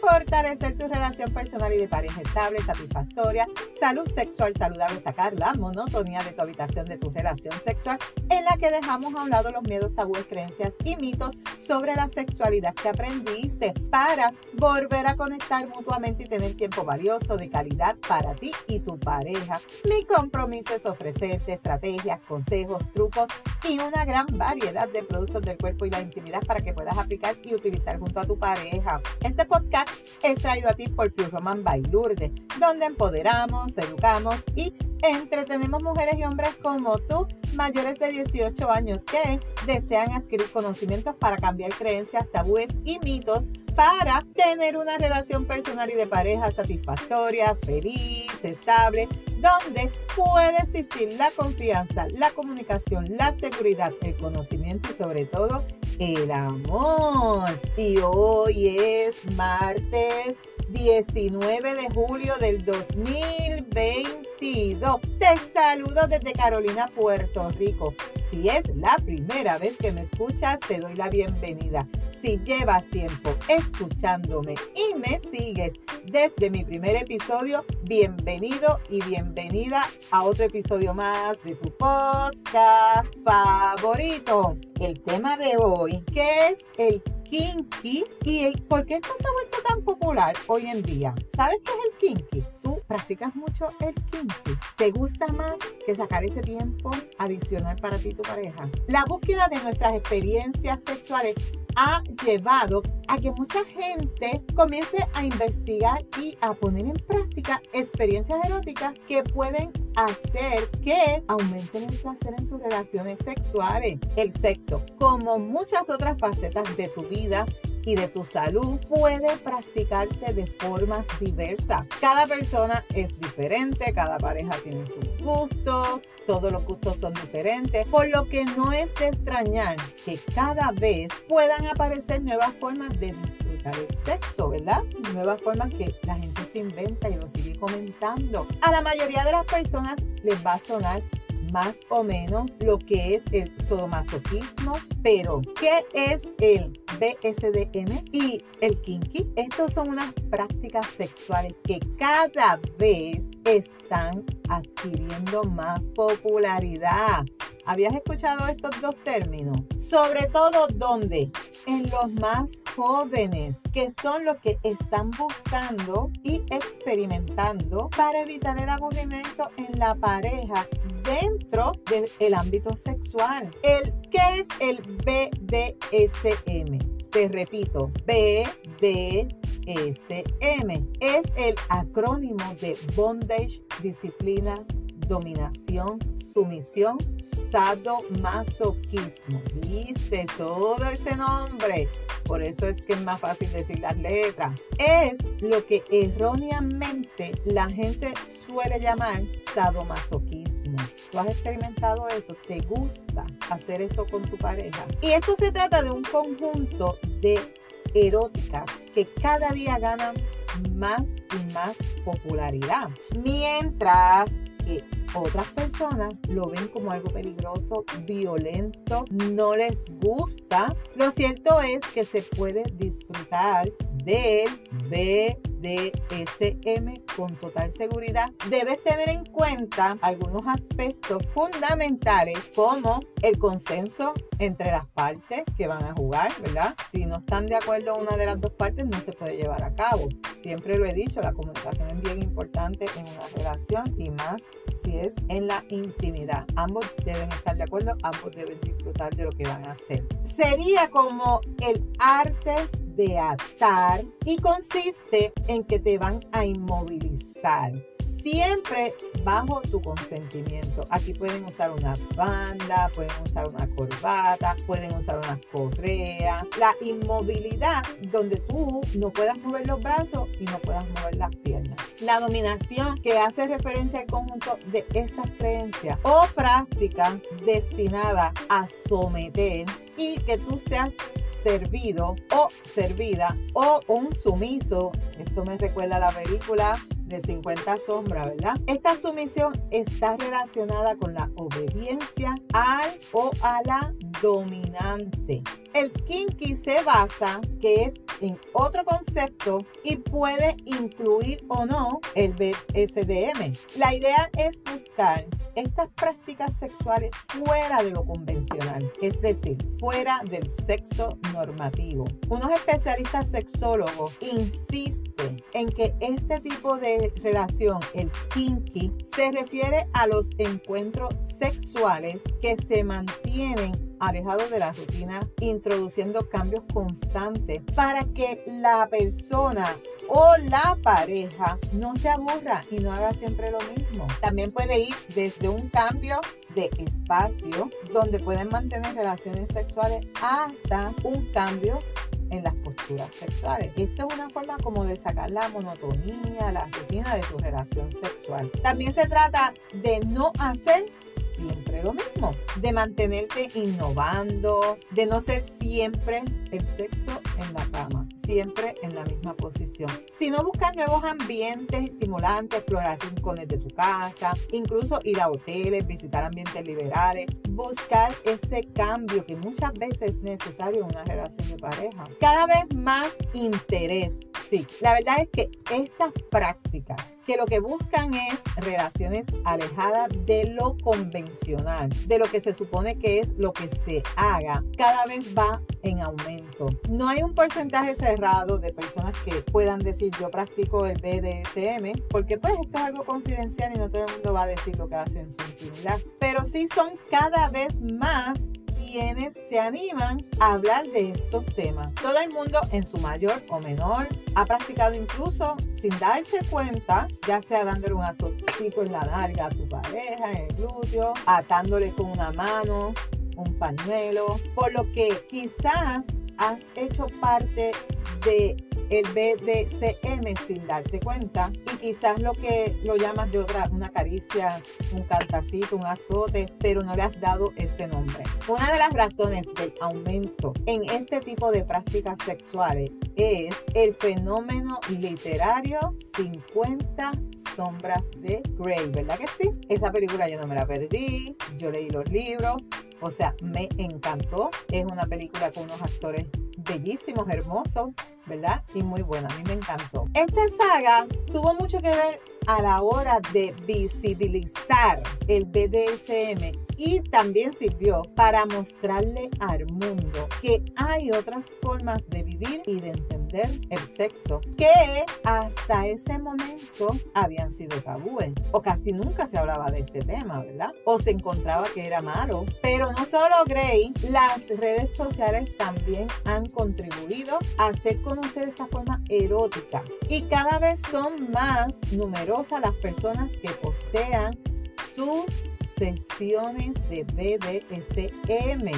fortalecer tu relación personal y de pareja estable, satisfactoria, salud sexual saludable, sacar la monotonía de tu habitación de tu relación sexual en la que dejamos a un lado los miedos, tabúes, creencias y mitos sobre la sexualidad que aprendiste para volver a conectar mutuamente y tener tiempo valioso de calidad para ti y tu pareja. Mi compromiso es ofrecerte estrategias, consejos, trucos y una gran variedad de productos del cuerpo y la intimidad para que puedas aplicar y utilizar junto a tu pareja. Este podcast es traído a ti por Pure Roman by Lourdes, donde empoderamos, educamos y entretenemos mujeres y hombres como tú, mayores de 18 años, que desean adquirir conocimientos para cambiar creencias, tabúes y mitos para tener una relación personal y de pareja satisfactoria, feliz, estable, donde puede existir la confianza, la comunicación, la seguridad, el conocimiento y sobre todo el amor. Y hoy es martes 19 de julio del 2022. Te saludo desde Carolina, Puerto Rico. Si es la primera vez que me escuchas, te doy la bienvenida. Si llevas tiempo escuchándome y me sigues desde mi primer episodio, bienvenido y bienvenida a otro episodio más de tu podcast favorito. El tema de hoy, que es el kinky y por qué esto se ha vuelto tan popular hoy en día. ¿Sabes qué es el kinky? Practicas mucho el kinky. ¿Te gusta más que sacar ese tiempo adicional para ti y tu pareja? La búsqueda de nuestras experiencias sexuales ha llevado a que mucha gente comience a investigar y a poner en práctica experiencias eróticas que pueden hacer que aumenten el placer en sus relaciones sexuales. El sexo, como muchas otras facetas de tu vida, y de tu salud puede practicarse de formas diversas. Cada persona es diferente, cada pareja tiene sus gustos, todos los gustos son diferentes, por lo que no es de extrañar que cada vez puedan aparecer nuevas formas de disfrutar el sexo, ¿verdad? Nuevas formas que la gente se inventa y lo sigue comentando. A la mayoría de las personas les va a sonar más o menos lo que es el sodomasoquismo, pero ¿qué es el BSDM y el kinky? Estos son unas prácticas sexuales que cada vez están adquiriendo más popularidad. ¿Habías escuchado estos dos términos? Sobre todo, ¿dónde? En los más jóvenes, que son los que están buscando y experimentando para evitar el aburrimiento en la pareja dentro del ámbito sexual. El, ¿Qué es el BDSM? Te repito, BDSM es el acrónimo de Bondage, Disciplina, dominación, sumisión, sadomasoquismo. ¿Viste todo ese nombre? Por eso es que es más fácil decir las letras. Es lo que erróneamente la gente suele llamar sadomasoquismo. ¿Tú has experimentado eso? ¿Te gusta hacer eso con tu pareja? Y esto se trata de un conjunto de eróticas que cada día ganan más y más popularidad. Mientras que otras personas lo ven como algo peligroso, violento, no les gusta. Lo cierto es que se puede disfrutar del BDSM con total seguridad. Debes tener en cuenta algunos aspectos fundamentales como el consenso entre las partes que van a jugar, ¿verdad? Si no están de acuerdo una de las dos partes, no se puede llevar a cabo. Siempre lo he dicho, la comunicación es bien importante en una relación y más si es en la intimidad. Ambos deben estar de acuerdo, ambos deben disfrutar de lo que van a hacer. Sería como el arte de atar y consiste en que te van a inmovilizar siempre bajo tu consentimiento. Aquí pueden usar una banda, pueden usar una corbata, pueden usar una correa. La inmovilidad donde tú no puedas mover los brazos y no puedas mover las piernas. La dominación que hace referencia al conjunto de estas creencias o prácticas destinadas a someter y que tú seas servido o servida o un sumiso. Esto me recuerda a la película de 50 sombras, ¿verdad? Esta sumisión está relacionada con la obediencia al o a la dominante. El kinky se basa, que es en otro concepto y puede incluir o no el BSDM. La idea es buscar estas prácticas sexuales fuera de lo convencional, es decir, fuera del sexo normativo. Unos especialistas sexólogos insisten en que este tipo de relación, el kinky, se refiere a los encuentros sexuales que se mantienen alejados de la rutina, introduciendo cambios constantes para que la persona o la pareja no se aburra y no haga siempre lo mismo. También puede ir desde un cambio de espacio donde pueden mantener relaciones sexuales hasta un cambio en las posturas sexuales. Esto es una forma como de sacar la monotonía, la rutina de tu relación sexual. También se trata de no hacer siempre lo mismo, de mantenerte innovando, de no ser siempre el sexo en la cama, siempre en la misma posición, sino buscar nuevos ambientes estimulantes, explorar rincones de tu casa, incluso ir a hoteles, visitar ambientes liberales, buscar ese cambio que muchas veces es necesario en una relación de pareja. Cada vez más interés. Sí, la verdad es que estas prácticas que lo que buscan es relaciones alejadas de lo convencional, de lo que se supone que es lo que se haga, cada vez va en aumento. No hay un porcentaje cerrado de personas que puedan decir yo practico el BDSM, porque pues esto es algo confidencial y no todo el mundo va a decir lo que hace en su intimidad, pero sí son cada vez más quienes se animan a hablar de estos temas. Todo el mundo en su mayor o menor ha practicado incluso sin darse cuenta, ya sea dándole un azotito en la nalga a su pareja, en el glúteo, atándole con una mano, un pañuelo, por lo que quizás has hecho parte de el BDCM sin darte cuenta y quizás lo que lo llamas de otra, una caricia, un cantacito, un azote, pero no le has dado ese nombre. Una de las razones del aumento en este tipo de prácticas sexuales es el fenómeno literario 50 sombras de Grey, ¿verdad que sí? Esa película yo no me la perdí, yo leí los libros, o sea, me encantó. Es una película con unos actores bellísimos, hermosos, ¿verdad? Y muy buena, a mí me encantó. Esta saga tuvo mucho que ver a la hora de visibilizar el BDSM y también sirvió para mostrarle al mundo que hay otras formas de vivir y de entender el sexo que hasta ese momento habían sido tabúes o casi nunca se hablaba de este tema, ¿verdad? O se encontraba que era malo. Pero no solo Grey, las redes sociales también han contribuido a hacer conocer esta forma erótica y cada vez son más numerosas las personas que postean sus sesiones de BDSM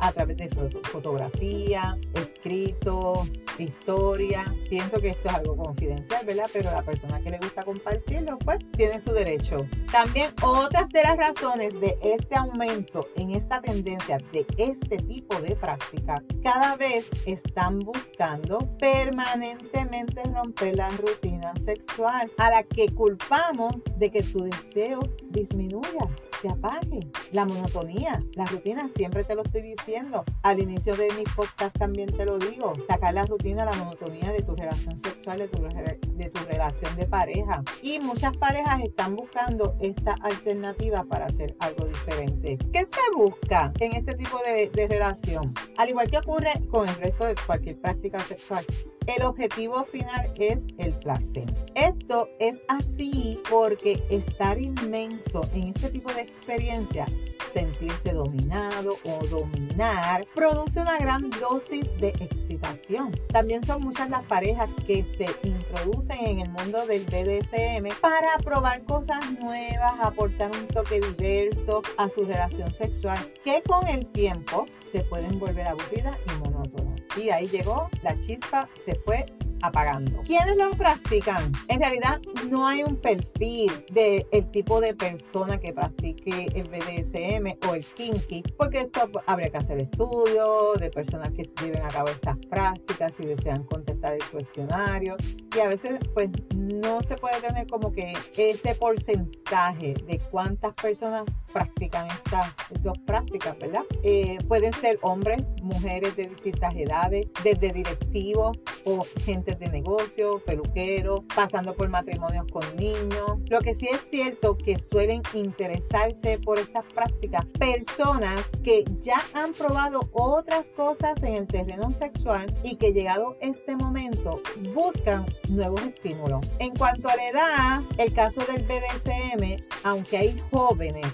a través de fotografía, escrito, historia. Pienso que esto es algo confidencial, ¿verdad? Pero la persona que le gusta compartirlo, pues tiene su derecho. También otras de las razones de este aumento en esta tendencia de este tipo de práctica, cada vez están buscando permanentemente romper la rutina sexual a la que culpamos de que tu deseo disminuya se apague. La monotonía, la rutina, siempre te lo estoy diciendo. Al inicio de mi podcast también te lo digo. Sacar la rutina, la monotonía de tu relación sexual, de tu, de tu relación de pareja. Y muchas parejas están buscando esta alternativa para hacer algo diferente. ¿Qué se busca en este tipo de, de relación? Al igual que ocurre con el resto de cualquier práctica sexual, el objetivo final es el placer. Esto es así porque estar inmenso en este tipo de experiencia, sentirse dominado o dominar, produce una gran dosis de excitación. También son muchas las parejas que se introducen en el mundo del BDSM para probar cosas nuevas, aportar un toque diverso a su relación sexual, que con el tiempo se pueden volver aburridas y monótonas. Y ahí llegó la chispa, se fue apagando. ¿Quiénes lo practican? En realidad no hay un perfil del el tipo de persona que practique el BDSM o el kinky, porque esto habría que hacer estudios de personas que lleven a cabo estas prácticas y desean contestar el cuestionario. Y a veces pues no se puede tener como que ese porcentaje de cuántas personas practican estas dos prácticas, ¿verdad? Eh, pueden ser hombres, mujeres de distintas edades, desde directivos o gente de negocio, peluqueros, pasando por matrimonios con niños. Lo que sí es cierto que suelen interesarse por estas prácticas personas que ya han probado otras cosas en el terreno sexual y que llegado este momento buscan nuevos estímulos. En cuanto a la edad, el caso del BDSM, aunque hay jóvenes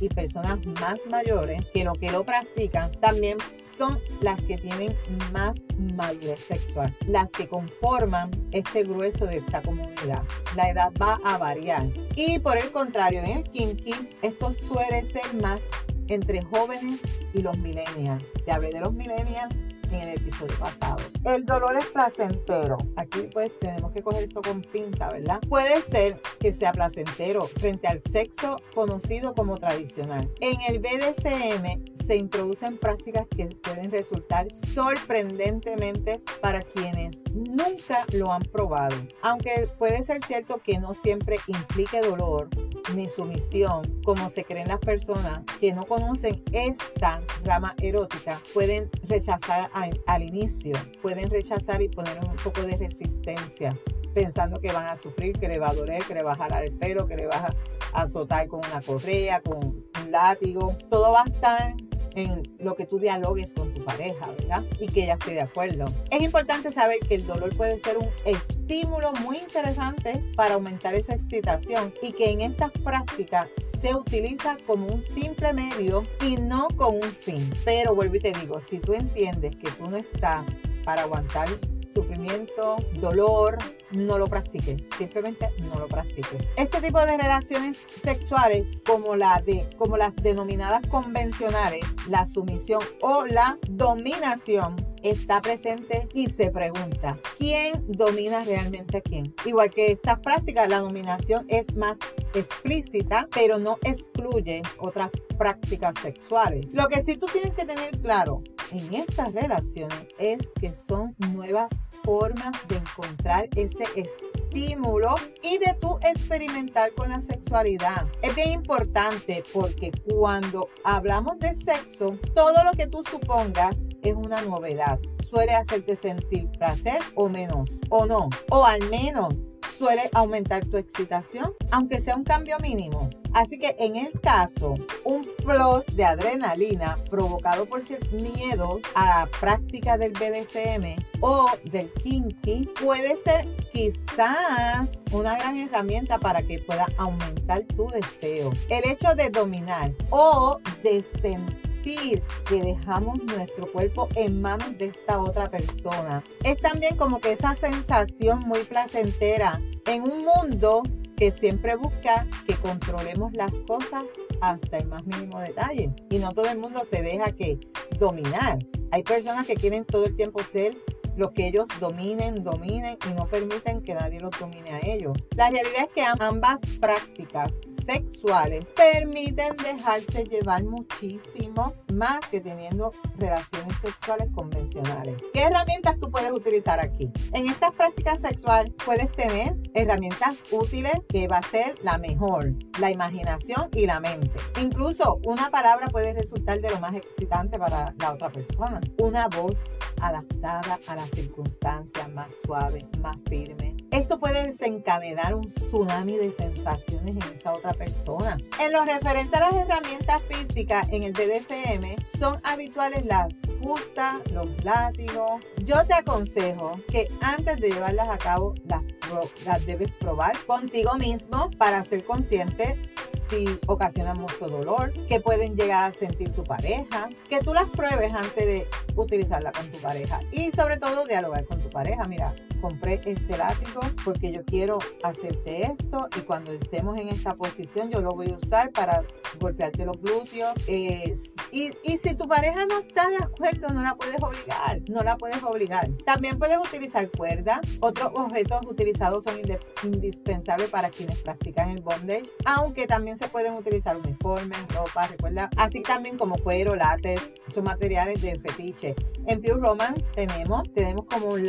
y personas más mayores que lo que lo practican también son las que tienen más madurez sexual, las que conforman este grueso de esta comunidad. La edad va a variar. Y por el contrario, en el kinky, esto suele ser más entre jóvenes y los millennials. Te hablé de los millennials en el episodio pasado. El dolor es placentero. Aquí pues tenemos que coger esto con pinza, ¿verdad? Puede ser que sea placentero frente al sexo conocido como tradicional. En el BDSM se introducen prácticas que pueden resultar sorprendentemente para quienes nunca lo han probado. Aunque puede ser cierto que no siempre implique dolor, ni sumisión, como se creen las personas que no conocen esta rama erótica, pueden rechazar al inicio, pueden rechazar y poner un poco de resistencia, pensando que van a sufrir, que le va a doler, que le va a jalar el pelo, que le va a azotar con una correa, con un látigo. Todo va a estar en lo que tú dialogues con tu pareja, ¿verdad? Y que ella esté de acuerdo. Es importante saber que el dolor puede ser un estímulo muy interesante para aumentar esa excitación y que en estas prácticas se utiliza como un simple medio y no con un fin. Pero vuelvo y te digo, si tú entiendes que tú no estás para aguantar sufrimiento, dolor, no lo practique. Simplemente no lo practique. Este tipo de relaciones sexuales, como, la de, como las denominadas convencionales, la sumisión o la dominación, está presente y se pregunta, ¿quién domina realmente a quién? Igual que estas prácticas, la dominación es más explícita, pero no excluye otras prácticas sexuales. Lo que sí tú tienes que tener claro en estas relaciones es que son nuevas formas de encontrar ese estímulo y de tú experimentar con la sexualidad. Es bien importante porque cuando hablamos de sexo, todo lo que tú supongas es una novedad. Suele hacerte sentir placer o menos, o no, o al menos suele aumentar tu excitación, aunque sea un cambio mínimo. Así que en el caso, un plus de adrenalina provocado por cierto miedo a la práctica del BDSM o del kinky puede ser quizás una gran herramienta para que pueda aumentar tu deseo. El hecho de dominar o de sentir que dejamos nuestro cuerpo en manos de esta otra persona. Es también como que esa sensación muy placentera en un mundo que siempre busca que controlemos las cosas hasta el más mínimo detalle. Y no todo el mundo se deja que dominar. Hay personas que quieren todo el tiempo ser lo que ellos dominen, dominen y no permiten que nadie los domine a ellos. La realidad es que ambas prácticas sexuales permiten dejarse llevar muchísimo más que teniendo relaciones sexuales convencionales. ¿Qué herramientas tú puedes utilizar aquí? En estas prácticas sexuales puedes tener herramientas útiles que va a ser la mejor, la imaginación y la mente. Incluso una palabra puede resultar de lo más excitante para la otra persona. Una voz adaptada a las circunstancias, más suave, más firme. Esto puede desencadenar un tsunami de sensaciones en esa otra persona. En lo referente a las herramientas físicas en el BDSM, son habituales las fustas, los látigos. Yo te aconsejo que antes de llevarlas a cabo las, las debes probar contigo mismo para ser consciente si ocasionan mucho dolor, que pueden llegar a sentir tu pareja, que tú las pruebes antes de utilizarla con tu pareja y sobre todo dialogar con tu pareja, mira, compré este látigo porque yo quiero hacerte esto y cuando estemos en esta posición yo lo voy a usar para golpearte los glúteos. y, y si tu pareja no está de acuerdo, no la puedes obligar, no la puedes obligar. También puedes utilizar cuerda. Otros objetos utilizados son indispensables para quienes practican el bondage, aunque también se pueden utilizar uniformes, ropa, recuerda, así también como cuero, látex, son materiales de fetiche. En Pure Romance tenemos, tenemos como un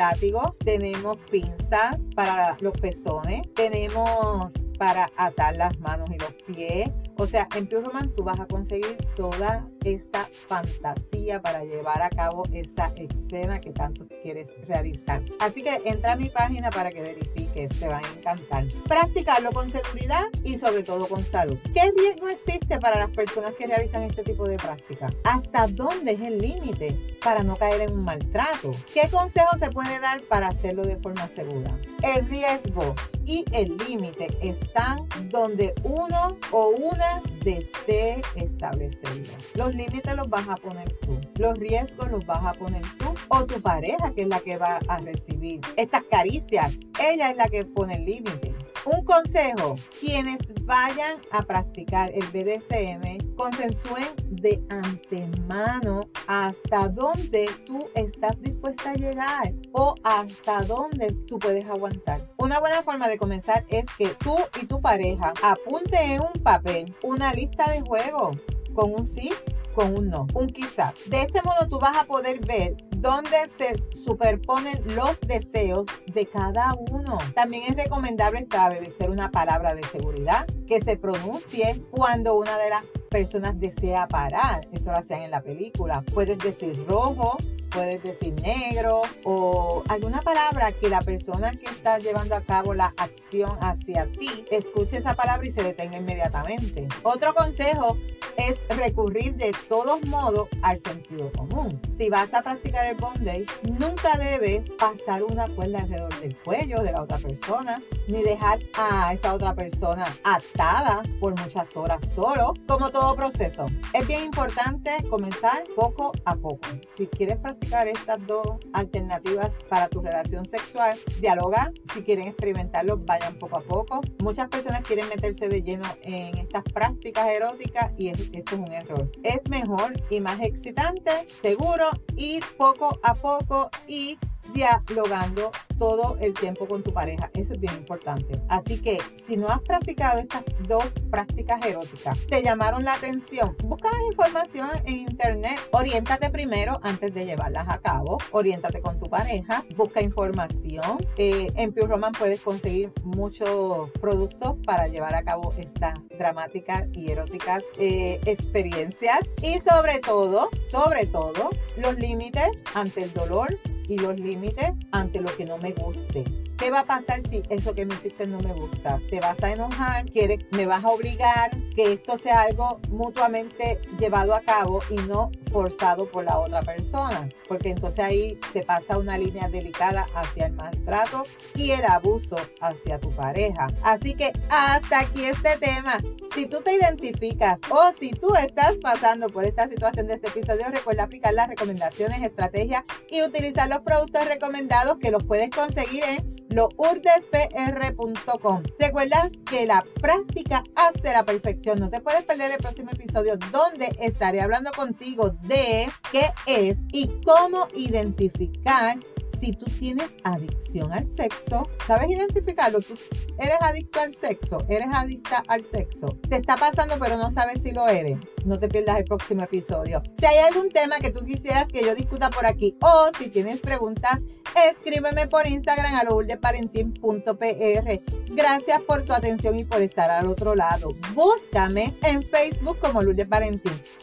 tenemos pinzas para los pezones, tenemos para atar las manos y los pies. O sea, en Pure Romance tú vas a conseguir toda esta fantasía para llevar a cabo esa escena que tanto quieres realizar. Así que entra a mi página para que verifiques, te va a encantar. Practicarlo con seguridad y sobre todo con salud. ¿Qué riesgo existe para las personas que realizan este tipo de práctica? ¿Hasta dónde es el límite para no caer en un maltrato? ¿Qué consejo se puede dar para hacerlo de forma segura? El riesgo y el límite están donde uno o una desee establecerlo. Los límites los vas a poner tú, los riesgos los vas a poner tú o tu pareja que es la que va a recibir estas caricias. Ella es la que pone el límite. Un consejo, quienes vayan a practicar el BDSM, consensúen de antemano hasta dónde tú estás dispuesta a llegar o hasta dónde tú puedes aguantar. Una buena forma de comenzar es que tú y tu pareja apunten en un papel una lista de juegos con un sí con un no, un quizá. De este modo tú vas a poder ver dónde se superponen los deseos de cada uno. También es recomendable establecer una palabra de seguridad que se pronuncie cuando una de las personas desea parar. Eso lo hacían en la película. Puedes decir rojo, puedes decir negro o alguna palabra que la persona que está llevando a cabo la acción hacia ti escuche esa palabra y se detenga inmediatamente. Otro consejo es recurrir de todos modos al sentido común. Si vas a practicar el bondage, nunca debes pasar una cuerda alrededor del cuello de la otra persona, ni dejar a esa otra persona atada por muchas horas solo, como todo proceso. Es bien importante comenzar poco a poco. Si quieres practicar estas dos alternativas para tu relación sexual, dialoga. Si quieren experimentarlo, vayan poco a poco. Muchas personas quieren meterse de lleno en estas prácticas eróticas y esto es un error. Es mejor y más excitante, seguro, ir poco a poco y dialogando todo el tiempo con tu pareja. Eso es bien importante. Así que si no has practicado estas dos prácticas eróticas, te llamaron la atención, busca más información en internet. Oriéntate primero antes de llevarlas a cabo. Oriéntate con tu pareja. Busca información. Eh, en Pure Roman puedes conseguir muchos productos para llevar a cabo estas dramáticas y eróticas eh, experiencias. Y sobre todo, sobre todo, los límites ante el dolor y los límites ante lo que no me guste. ¿Qué va a pasar si eso que me hiciste no me gusta? ¿Te vas a enojar? ¿Quieres, ¿Me vas a obligar que esto sea algo mutuamente llevado a cabo y no forzado por la otra persona? Porque entonces ahí se pasa una línea delicada hacia el maltrato y el abuso hacia tu pareja. Así que hasta aquí este tema. Si tú te identificas o si tú estás pasando por esta situación de este episodio, recuerda aplicar las recomendaciones, estrategias y utilizar los productos recomendados que los puedes conseguir en lourdespr.com. Recuerda que la práctica hace la perfección. No te puedes perder el próximo episodio donde estaré hablando contigo de qué es y cómo identificar si tú tienes adicción al sexo, ¿sabes identificarlo? Tú eres adicto al sexo, eres adicta al sexo. Te está pasando pero no sabes si lo eres. No te pierdas el próximo episodio. Si hay algún tema que tú quisieras que yo discuta por aquí o si tienes preguntas, escríbeme por Instagram a lourdeparentín.pr. Gracias por tu atención y por estar al otro lado. Búscame en Facebook como Lourdes.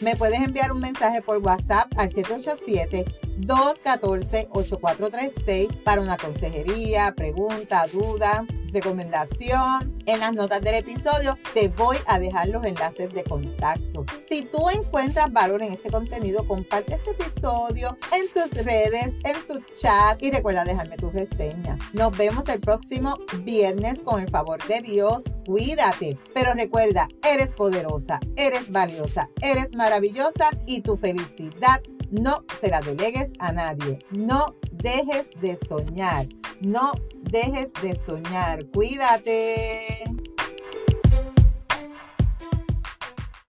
Me puedes enviar un mensaje por WhatsApp al 787 214-8436 para una consejería, pregunta, duda, recomendación. En las notas del episodio te voy a dejar los enlaces de contacto. Si tú encuentras valor en este contenido, comparte este episodio en tus redes, en tu chat y recuerda dejarme tu reseña. Nos vemos el próximo viernes con el favor de Dios. Cuídate, pero recuerda, eres poderosa, eres valiosa, eres maravillosa y tu felicidad no se la delegues a nadie. No dejes de soñar. No dejes de soñar. Cuídate.